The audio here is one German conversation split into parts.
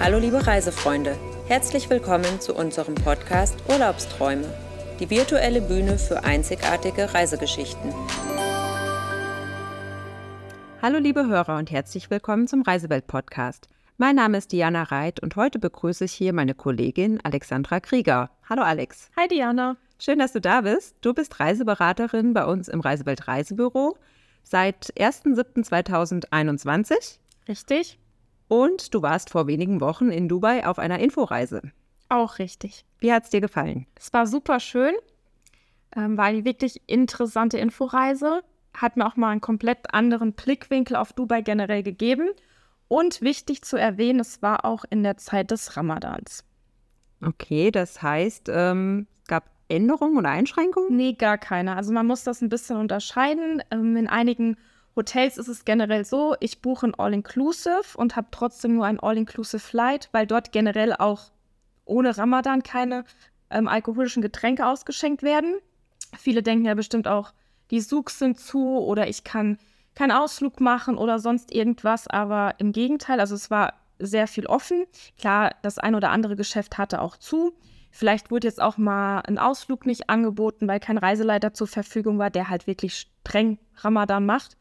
Hallo liebe Reisefreunde, herzlich willkommen zu unserem Podcast Urlaubsträume, die virtuelle Bühne für einzigartige Reisegeschichten. Hallo liebe Hörer und herzlich willkommen zum Reisewelt-Podcast. Mein Name ist Diana Reit und heute begrüße ich hier meine Kollegin Alexandra Krieger. Hallo Alex. Hi Diana. Schön, dass du da bist. Du bist Reiseberaterin bei uns im Reisewelt Reisebüro seit 1.7.2021. Richtig. Und du warst vor wenigen Wochen in Dubai auf einer Inforeise. Auch richtig. Wie hat es dir gefallen? Es war super schön. Ähm, war eine wirklich interessante Inforeise. Hat mir auch mal einen komplett anderen Blickwinkel auf Dubai generell gegeben. Und wichtig zu erwähnen, es war auch in der Zeit des Ramadans. Okay, das heißt, ähm, es gab Änderungen oder Einschränkungen? Nee, gar keine. Also man muss das ein bisschen unterscheiden. Ähm, in einigen Hotels ist es generell so, ich buche ein All-Inclusive und habe trotzdem nur ein All-Inclusive Flight, weil dort generell auch ohne Ramadan keine ähm, alkoholischen Getränke ausgeschenkt werden. Viele denken ja bestimmt auch, die Souks sind zu oder ich kann keinen Ausflug machen oder sonst irgendwas, aber im Gegenteil, also es war sehr viel offen. Klar, das ein oder andere Geschäft hatte auch zu. Vielleicht wurde jetzt auch mal ein Ausflug nicht angeboten, weil kein Reiseleiter zur Verfügung war, der halt wirklich streng Ramadan macht.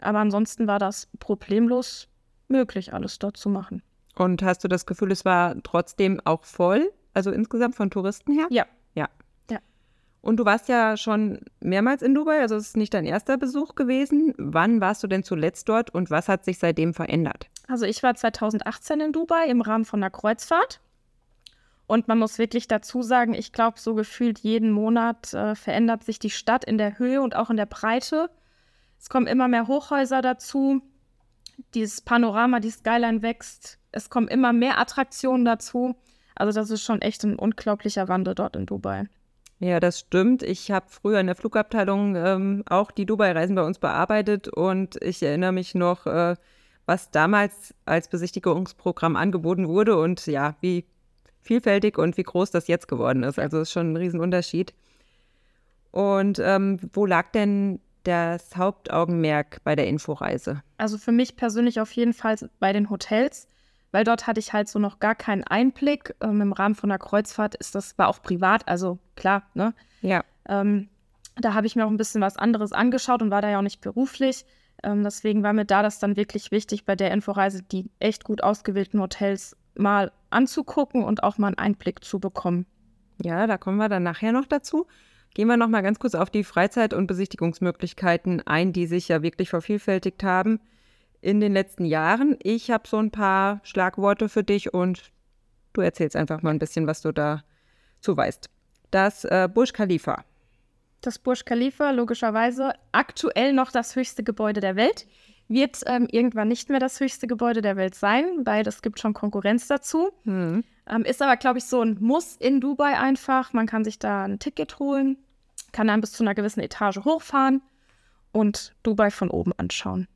Aber ansonsten war das problemlos möglich, alles dort zu machen. Und hast du das Gefühl, es war trotzdem auch voll? Also insgesamt von Touristen her? Ja. Ja. Ja. Und du warst ja schon mehrmals in Dubai, also es ist nicht dein erster Besuch gewesen. Wann warst du denn zuletzt dort und was hat sich seitdem verändert? Also ich war 2018 in Dubai im Rahmen von einer Kreuzfahrt. Und man muss wirklich dazu sagen, ich glaube, so gefühlt jeden Monat äh, verändert sich die Stadt in der Höhe und auch in der Breite. Es kommen immer mehr Hochhäuser dazu. Dieses Panorama, die Skyline wächst. Es kommen immer mehr Attraktionen dazu. Also das ist schon echt ein unglaublicher Wandel dort in Dubai. Ja, das stimmt. Ich habe früher in der Flugabteilung ähm, auch die Dubai-Reisen bei uns bearbeitet und ich erinnere mich noch, äh, was damals als Besichtigungsprogramm angeboten wurde und ja, wie vielfältig und wie groß das jetzt geworden ist. Also ist schon ein Riesenunterschied. Und ähm, wo lag denn das Hauptaugenmerk bei der Inforeise? Also für mich persönlich auf jeden Fall bei den Hotels, weil dort hatte ich halt so noch gar keinen Einblick. Ähm, Im Rahmen von der Kreuzfahrt ist das, war auch privat, also klar, ne? Ja. Ähm, da habe ich mir auch ein bisschen was anderes angeschaut und war da ja auch nicht beruflich. Ähm, deswegen war mir da das dann wirklich wichtig, bei der Inforeise die echt gut ausgewählten Hotels mal anzugucken und auch mal einen Einblick zu bekommen. Ja, da kommen wir dann nachher noch dazu. Gehen wir noch mal ganz kurz auf die Freizeit- und Besichtigungsmöglichkeiten ein, die sich ja wirklich vervielfältigt haben in den letzten Jahren. Ich habe so ein paar Schlagworte für dich und du erzählst einfach mal ein bisschen, was du dazu weißt. Das äh, Burj Khalifa. Das Burj Khalifa, logischerweise aktuell noch das höchste Gebäude der Welt, wird ähm, irgendwann nicht mehr das höchste Gebäude der Welt sein, weil es gibt schon Konkurrenz dazu. Hm. Ähm, ist aber, glaube ich, so ein Muss in Dubai einfach. Man kann sich da ein Ticket holen, kann dann bis zu einer gewissen Etage hochfahren und Dubai von oben anschauen.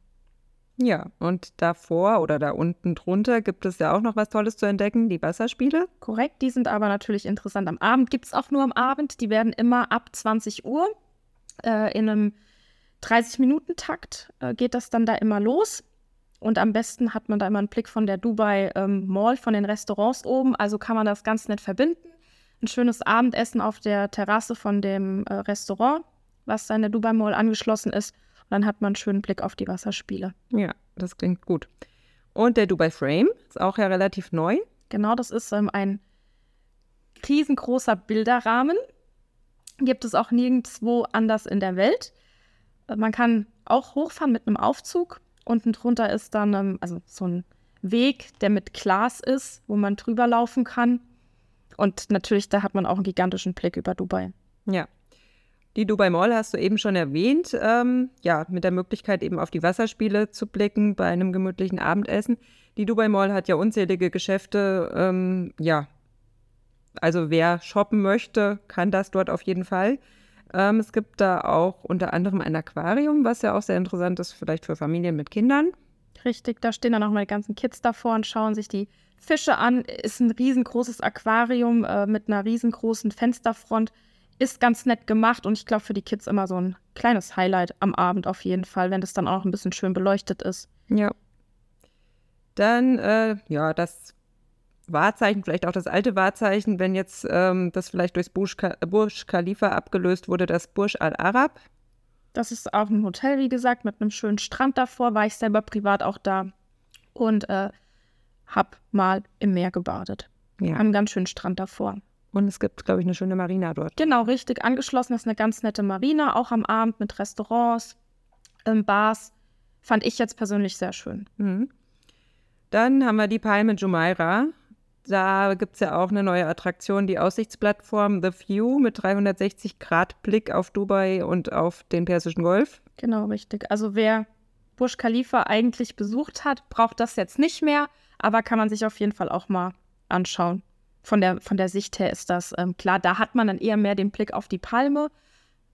Ja, und davor oder da unten drunter gibt es ja auch noch was Tolles zu entdecken, die Wasserspiele. Korrekt, die sind aber natürlich interessant am Abend. Gibt es auch nur am Abend. Die werden immer ab 20 Uhr äh, in einem 30-Minuten-Takt äh, geht das dann da immer los. Und am besten hat man da immer einen Blick von der Dubai ähm, Mall, von den Restaurants oben. Also kann man das ganz nett verbinden. Ein schönes Abendessen auf der Terrasse von dem äh, Restaurant, was da in der Dubai Mall angeschlossen ist. Und dann hat man einen schönen Blick auf die Wasserspiele. Ja, das klingt gut. Und der Dubai Frame ist auch ja relativ neu. Genau, das ist ähm, ein riesengroßer Bilderrahmen. Gibt es auch nirgendwo anders in der Welt. Äh, man kann auch hochfahren mit einem Aufzug. Unten drunter ist dann ähm, also so ein Weg, der mit Glas ist, wo man drüber laufen kann. Und natürlich, da hat man auch einen gigantischen Blick über Dubai. Ja. Die Dubai Mall hast du eben schon erwähnt. Ähm, ja, mit der Möglichkeit eben auf die Wasserspiele zu blicken bei einem gemütlichen Abendessen. Die Dubai Mall hat ja unzählige Geschäfte. Ähm, ja, also wer shoppen möchte, kann das dort auf jeden Fall. Ähm, es gibt da auch unter anderem ein Aquarium, was ja auch sehr interessant ist, vielleicht für Familien mit Kindern. Richtig, da stehen dann auch mal die ganzen Kids davor und schauen sich die Fische an. Ist ein riesengroßes Aquarium äh, mit einer riesengroßen Fensterfront. Ist ganz nett gemacht und ich glaube für die Kids immer so ein kleines Highlight am Abend auf jeden Fall, wenn das dann auch ein bisschen schön beleuchtet ist. Ja. Dann, äh, ja, das Wahrzeichen, vielleicht auch das alte Wahrzeichen, wenn jetzt ähm, das vielleicht durchs Burj, Burj Khalifa abgelöst wurde, das Burj Al Arab. Das ist auch ein Hotel, wie gesagt, mit einem schönen Strand davor. War ich selber privat auch da und äh, hab mal im Meer gebadet. Ja. Am ganz schönen Strand davor. Und es gibt, glaube ich, eine schöne Marina dort. Genau, richtig. Angeschlossen ist eine ganz nette Marina, auch am Abend mit Restaurants, ähm, Bars. Fand ich jetzt persönlich sehr schön. Mhm. Dann haben wir die Palme Jumeirah. Da gibt es ja auch eine neue Attraktion, die Aussichtsplattform The View mit 360 Grad Blick auf Dubai und auf den Persischen Golf. Genau, richtig. Also wer Burj Khalifa eigentlich besucht hat, braucht das jetzt nicht mehr, aber kann man sich auf jeden Fall auch mal anschauen. Von der, von der Sicht her ist das ähm, klar. Da hat man dann eher mehr den Blick auf die Palme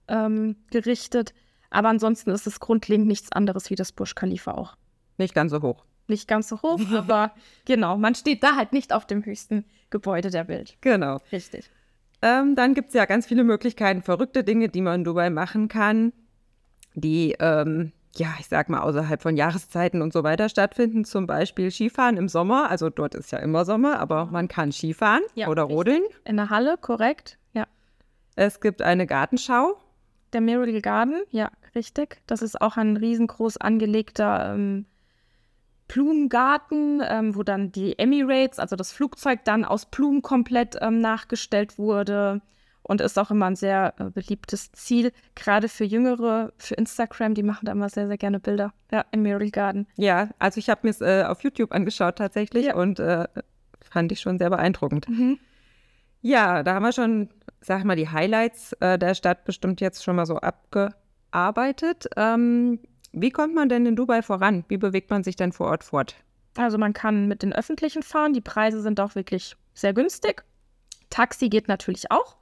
ähm, gerichtet. Aber ansonsten ist es grundlegend nichts anderes wie das Burj Khalifa auch. Nicht ganz so hoch. Nicht ganz so hoch, aber genau, man steht da halt nicht auf dem höchsten Gebäude der Welt. Genau. Richtig. Ähm, dann gibt es ja ganz viele Möglichkeiten, verrückte Dinge, die man in Dubai machen kann, die, ähm, ja, ich sag mal, außerhalb von Jahreszeiten und so weiter stattfinden. Zum Beispiel Skifahren im Sommer. Also dort ist ja immer Sommer, aber man kann Skifahren ja, oder richtig. rodeln. In der Halle, korrekt, ja. Es gibt eine Gartenschau. Der Miracle Garden, ja, richtig. Das ist auch ein riesengroß angelegter ähm, Blumengarten, ähm, wo dann die Emirates, also das Flugzeug, dann aus Blumen komplett ähm, nachgestellt wurde und ist auch immer ein sehr äh, beliebtes Ziel, gerade für Jüngere, für Instagram, die machen da immer sehr, sehr gerne Bilder, ja, im Miracle Garden. Ja, also ich habe mir es äh, auf YouTube angeschaut tatsächlich ja. und äh, fand ich schon sehr beeindruckend. Mhm. Ja, da haben wir schon, sag mal, die Highlights äh, der Stadt bestimmt jetzt schon mal so abgearbeitet. Ähm, wie kommt man denn in Dubai voran? Wie bewegt man sich denn vor Ort fort? Also man kann mit den öffentlichen fahren. Die Preise sind auch wirklich sehr günstig. Taxi geht natürlich auch.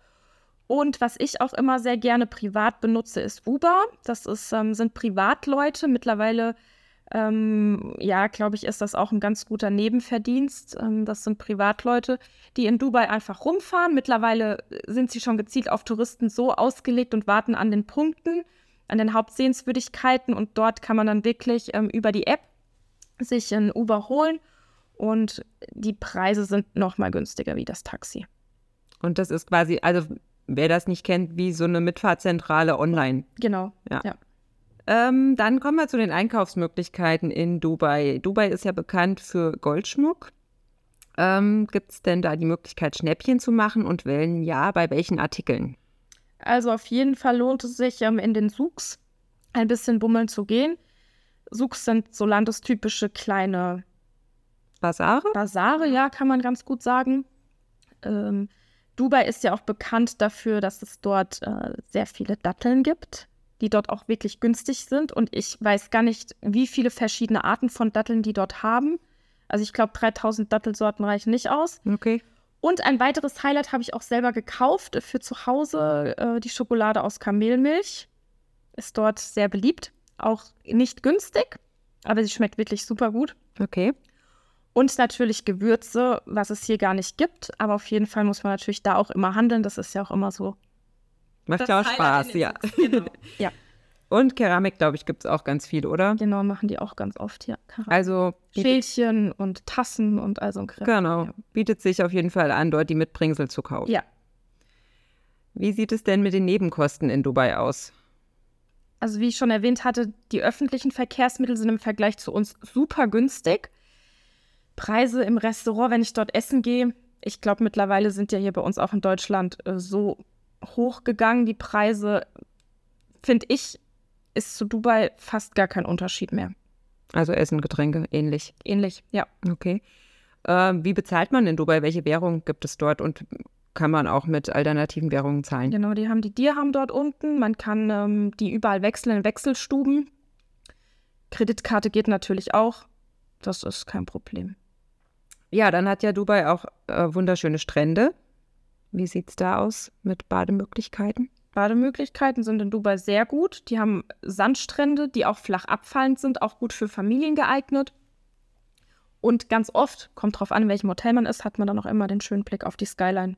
Und was ich auch immer sehr gerne privat benutze, ist Uber. Das ist, ähm, sind Privatleute. Mittlerweile, ähm, ja, glaube ich, ist das auch ein ganz guter Nebenverdienst. Ähm, das sind Privatleute, die in Dubai einfach rumfahren. Mittlerweile sind sie schon gezielt auf Touristen so ausgelegt und warten an den Punkten, an den Hauptsehenswürdigkeiten. Und dort kann man dann wirklich ähm, über die App sich ein Uber holen. Und die Preise sind noch mal günstiger wie das Taxi. Und das ist quasi, also wer das nicht kennt, wie so eine Mitfahrzentrale online. Genau, ja. ja. Ähm, dann kommen wir zu den Einkaufsmöglichkeiten in Dubai. Dubai ist ja bekannt für Goldschmuck. Ähm, Gibt es denn da die Möglichkeit, Schnäppchen zu machen und wenn ja, bei welchen Artikeln? Also auf jeden Fall lohnt es sich, ähm, in den Souks ein bisschen bummeln zu gehen. Souks sind so landestypische kleine Basare. Basare, ja, kann man ganz gut sagen. Ähm, Dubai ist ja auch bekannt dafür, dass es dort äh, sehr viele Datteln gibt, die dort auch wirklich günstig sind. Und ich weiß gar nicht, wie viele verschiedene Arten von Datteln die dort haben. Also ich glaube, 3000 Dattelsorten reichen nicht aus. Okay. Und ein weiteres Highlight habe ich auch selber gekauft für zu Hause, äh, die Schokolade aus Kamelmilch. Ist dort sehr beliebt. Auch nicht günstig, aber sie schmeckt wirklich super gut. Okay. Und natürlich Gewürze, was es hier gar nicht gibt. Aber auf jeden Fall muss man natürlich da auch immer handeln. Das ist ja auch immer so. Macht ja auch Spaß, ja. Genau. ja. Und Keramik, glaube ich, gibt es auch ganz viel, oder? Genau, machen die auch ganz oft, ja. Keramik. Also Schälchen und Tassen und all so ein Kram. Genau. Ja. Bietet sich auf jeden Fall an, dort die Mitbringsel zu kaufen. Ja. Wie sieht es denn mit den Nebenkosten in Dubai aus? Also, wie ich schon erwähnt hatte, die öffentlichen Verkehrsmittel sind im Vergleich zu uns super günstig. Preise im Restaurant, wenn ich dort essen gehe, ich glaube, mittlerweile sind ja hier bei uns auch in Deutschland äh, so hochgegangen. Die Preise, finde ich, ist zu Dubai fast gar kein Unterschied mehr. Also Essen, Getränke, ähnlich. Ähnlich, ja. Okay. Äh, wie bezahlt man in Dubai? Welche Währung gibt es dort und kann man auch mit alternativen Währungen zahlen? Genau, die haben die Dirham dort unten. Man kann ähm, die überall wechseln in Wechselstuben. Kreditkarte geht natürlich auch. Das ist kein Problem. Ja, dann hat ja Dubai auch äh, wunderschöne Strände. Wie sieht es da aus mit Bademöglichkeiten? Bademöglichkeiten sind in Dubai sehr gut. Die haben Sandstrände, die auch flach abfallend sind, auch gut für Familien geeignet. Und ganz oft, kommt drauf an, in welchem Hotel man ist, hat man dann auch immer den schönen Blick auf die Skyline.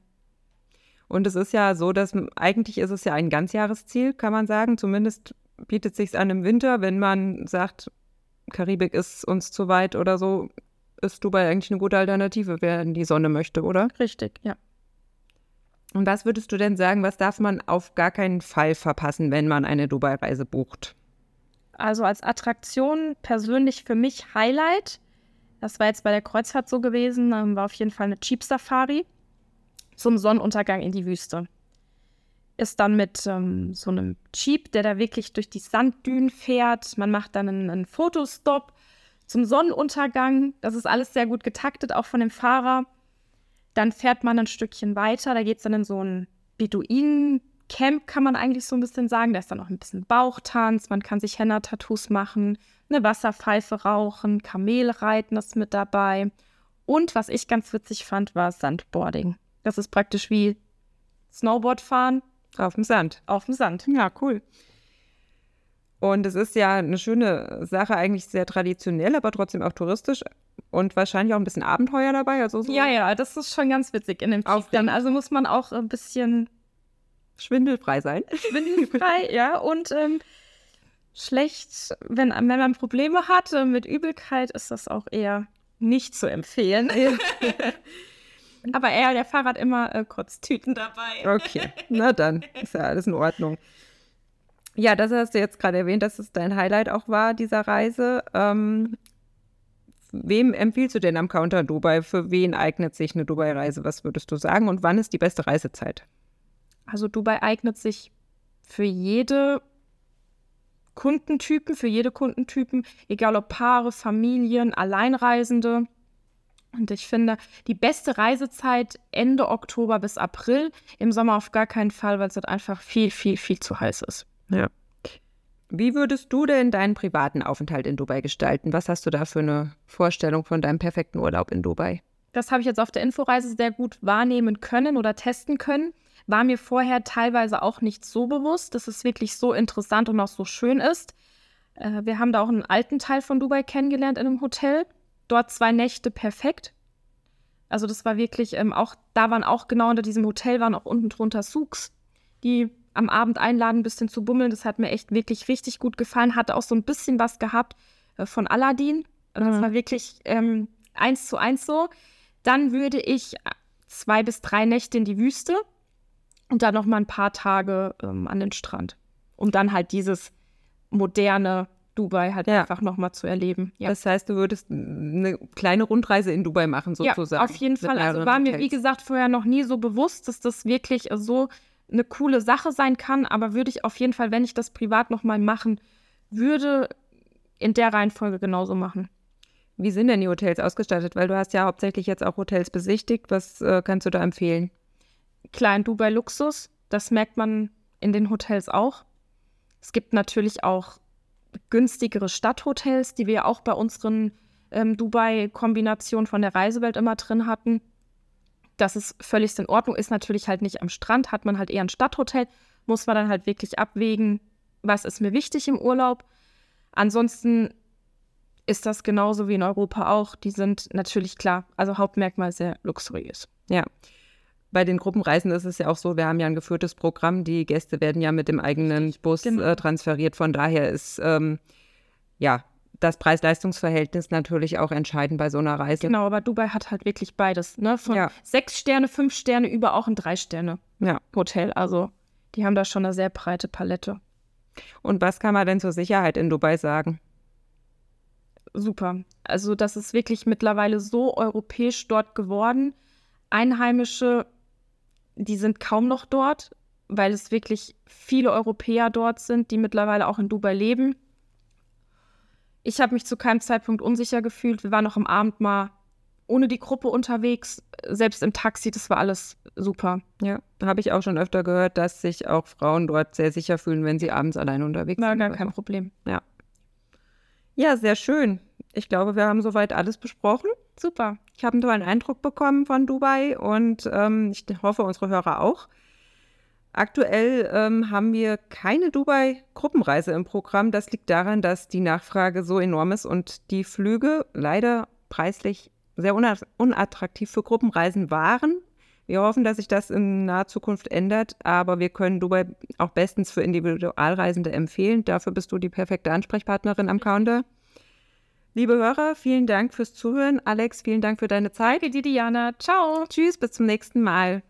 Und es ist ja so, dass eigentlich ist es ja ein Ganzjahresziel, kann man sagen. Zumindest bietet es sich an im Winter, wenn man sagt, Karibik ist uns zu weit oder so, ist Dubai eigentlich eine gute Alternative, wer in die Sonne möchte, oder? Richtig, ja. Und was würdest du denn sagen, was darf man auf gar keinen Fall verpassen, wenn man eine Dubai-Reise bucht? Also als Attraktion persönlich für mich Highlight. Das war jetzt bei der Kreuzfahrt so gewesen, ähm, war auf jeden Fall eine Jeep Safari zum Sonnenuntergang in die Wüste. Ist dann mit ähm, so einem Jeep, der da wirklich durch die Sanddünen fährt. Man macht dann einen, einen Fotostop zum Sonnenuntergang. Das ist alles sehr gut getaktet, auch von dem Fahrer. Dann fährt man ein Stückchen weiter. Da geht es dann in so ein Beduinen-Camp, kann man eigentlich so ein bisschen sagen. Da ist dann noch ein bisschen Bauchtanz. Man kann sich Henna-Tattoos machen, eine Wasserpfeife rauchen, Kamel reiten ist mit dabei. Und was ich ganz witzig fand, war Sandboarding. Das ist praktisch wie Snowboard fahren. Auf dem Sand. Auf dem Sand. Ja, cool. Und es ist ja eine schöne Sache, eigentlich sehr traditionell, aber trotzdem auch touristisch und wahrscheinlich auch ein bisschen Abenteuer dabei. Also so ja, ja, das ist schon ganz witzig in dem Jeep dann. Also muss man auch ein bisschen schwindelfrei sein. Schwindelfrei, ja. Und ähm, schlecht, wenn, wenn man Probleme hat äh, mit Übelkeit, ist das auch eher nicht zu empfehlen. Aber er, der Fahrer hat immer äh, Kotztüten dabei. Okay, na dann ist ja alles in Ordnung. Ja, das hast du jetzt gerade erwähnt, dass es dein Highlight auch war, dieser Reise. Ähm, wem empfiehlst du denn am Counter Dubai? Für wen eignet sich eine Dubai-Reise? Was würdest du sagen? Und wann ist die beste Reisezeit? Also Dubai eignet sich für jede Kundentypen, für jede Kundentypen, egal ob Paare, Familien, Alleinreisende. Und ich finde, die beste Reisezeit Ende Oktober bis April, im Sommer auf gar keinen Fall, weil es dort einfach viel, viel, viel zu heiß ist. Ja. Wie würdest du denn deinen privaten Aufenthalt in Dubai gestalten? Was hast du da für eine Vorstellung von deinem perfekten Urlaub in Dubai? Das habe ich jetzt auf der Inforeise sehr gut wahrnehmen können oder testen können. War mir vorher teilweise auch nicht so bewusst, dass es wirklich so interessant und auch so schön ist. Äh, wir haben da auch einen alten Teil von Dubai kennengelernt in einem Hotel dort zwei Nächte perfekt. Also das war wirklich ähm, auch, da waren auch genau unter diesem Hotel waren auch unten drunter Souks, die am Abend einladen, ein bisschen zu bummeln. Das hat mir echt wirklich richtig gut gefallen. Hatte auch so ein bisschen was gehabt äh, von Aladdin. Also das mhm. war wirklich ähm, eins zu eins so. Dann würde ich zwei bis drei Nächte in die Wüste und dann noch mal ein paar Tage ähm, an den Strand, um dann halt dieses moderne Dubai halt ja. einfach nochmal zu erleben. Ja. Das heißt, du würdest eine kleine Rundreise in Dubai machen, sozusagen. Ja, auf jeden Fall. Also war mir, wie gesagt, vorher noch nie so bewusst, dass das wirklich so eine coole Sache sein kann. Aber würde ich auf jeden Fall, wenn ich das privat nochmal machen würde, in der Reihenfolge genauso machen. Wie sind denn die Hotels ausgestattet? Weil du hast ja hauptsächlich jetzt auch Hotels besichtigt. Was äh, kannst du da empfehlen? Klein Dubai Luxus, das merkt man in den Hotels auch. Es gibt natürlich auch günstigere Stadthotels, die wir auch bei unseren ähm, Dubai-Kombinationen von der Reisewelt immer drin hatten. Das ist völlig in Ordnung, ist natürlich halt nicht am Strand, hat man halt eher ein Stadthotel, muss man dann halt wirklich abwägen, was ist mir wichtig im Urlaub. Ansonsten ist das genauso wie in Europa auch. Die sind natürlich klar, also Hauptmerkmal sehr luxuriös. Ja bei den Gruppenreisen ist es ja auch so, wir haben ja ein geführtes Programm. Die Gäste werden ja mit dem eigenen Bus genau. äh, transferiert. Von daher ist ähm, ja das Preis-Leistungs-Verhältnis natürlich auch entscheidend bei so einer Reise. Genau, aber Dubai hat halt wirklich beides. Ne? Von ja. sechs Sterne, fünf Sterne über auch ein Drei-Sterne-Hotel. Ja. Also die haben da schon eine sehr breite Palette. Und was kann man denn zur Sicherheit in Dubai sagen? Super. Also das ist wirklich mittlerweile so europäisch dort geworden. Einheimische die sind kaum noch dort, weil es wirklich viele Europäer dort sind, die mittlerweile auch in Dubai leben. Ich habe mich zu keinem Zeitpunkt unsicher gefühlt. Wir waren noch am Abend mal ohne die Gruppe unterwegs, selbst im Taxi, das war alles super. Ja, habe ich auch schon öfter gehört, dass sich auch Frauen dort sehr sicher fühlen, wenn sie abends allein unterwegs war sind. Gar kein Problem. Ja. Ja, sehr schön. Ich glaube, wir haben soweit alles besprochen. Super. Ich habe einen tollen Eindruck bekommen von Dubai und ähm, ich hoffe, unsere Hörer auch. Aktuell ähm, haben wir keine Dubai-Gruppenreise im Programm. Das liegt daran, dass die Nachfrage so enorm ist und die Flüge leider preislich sehr unattraktiv für Gruppenreisen waren. Wir hoffen, dass sich das in naher Zukunft ändert, aber wir können Dubai auch bestens für Individualreisende empfehlen. Dafür bist du die perfekte Ansprechpartnerin am Counter. Liebe Hörer, vielen Dank fürs Zuhören. Alex, vielen Dank für deine Zeit. Danke dir, Diana. Ciao. Tschüss, bis zum nächsten Mal.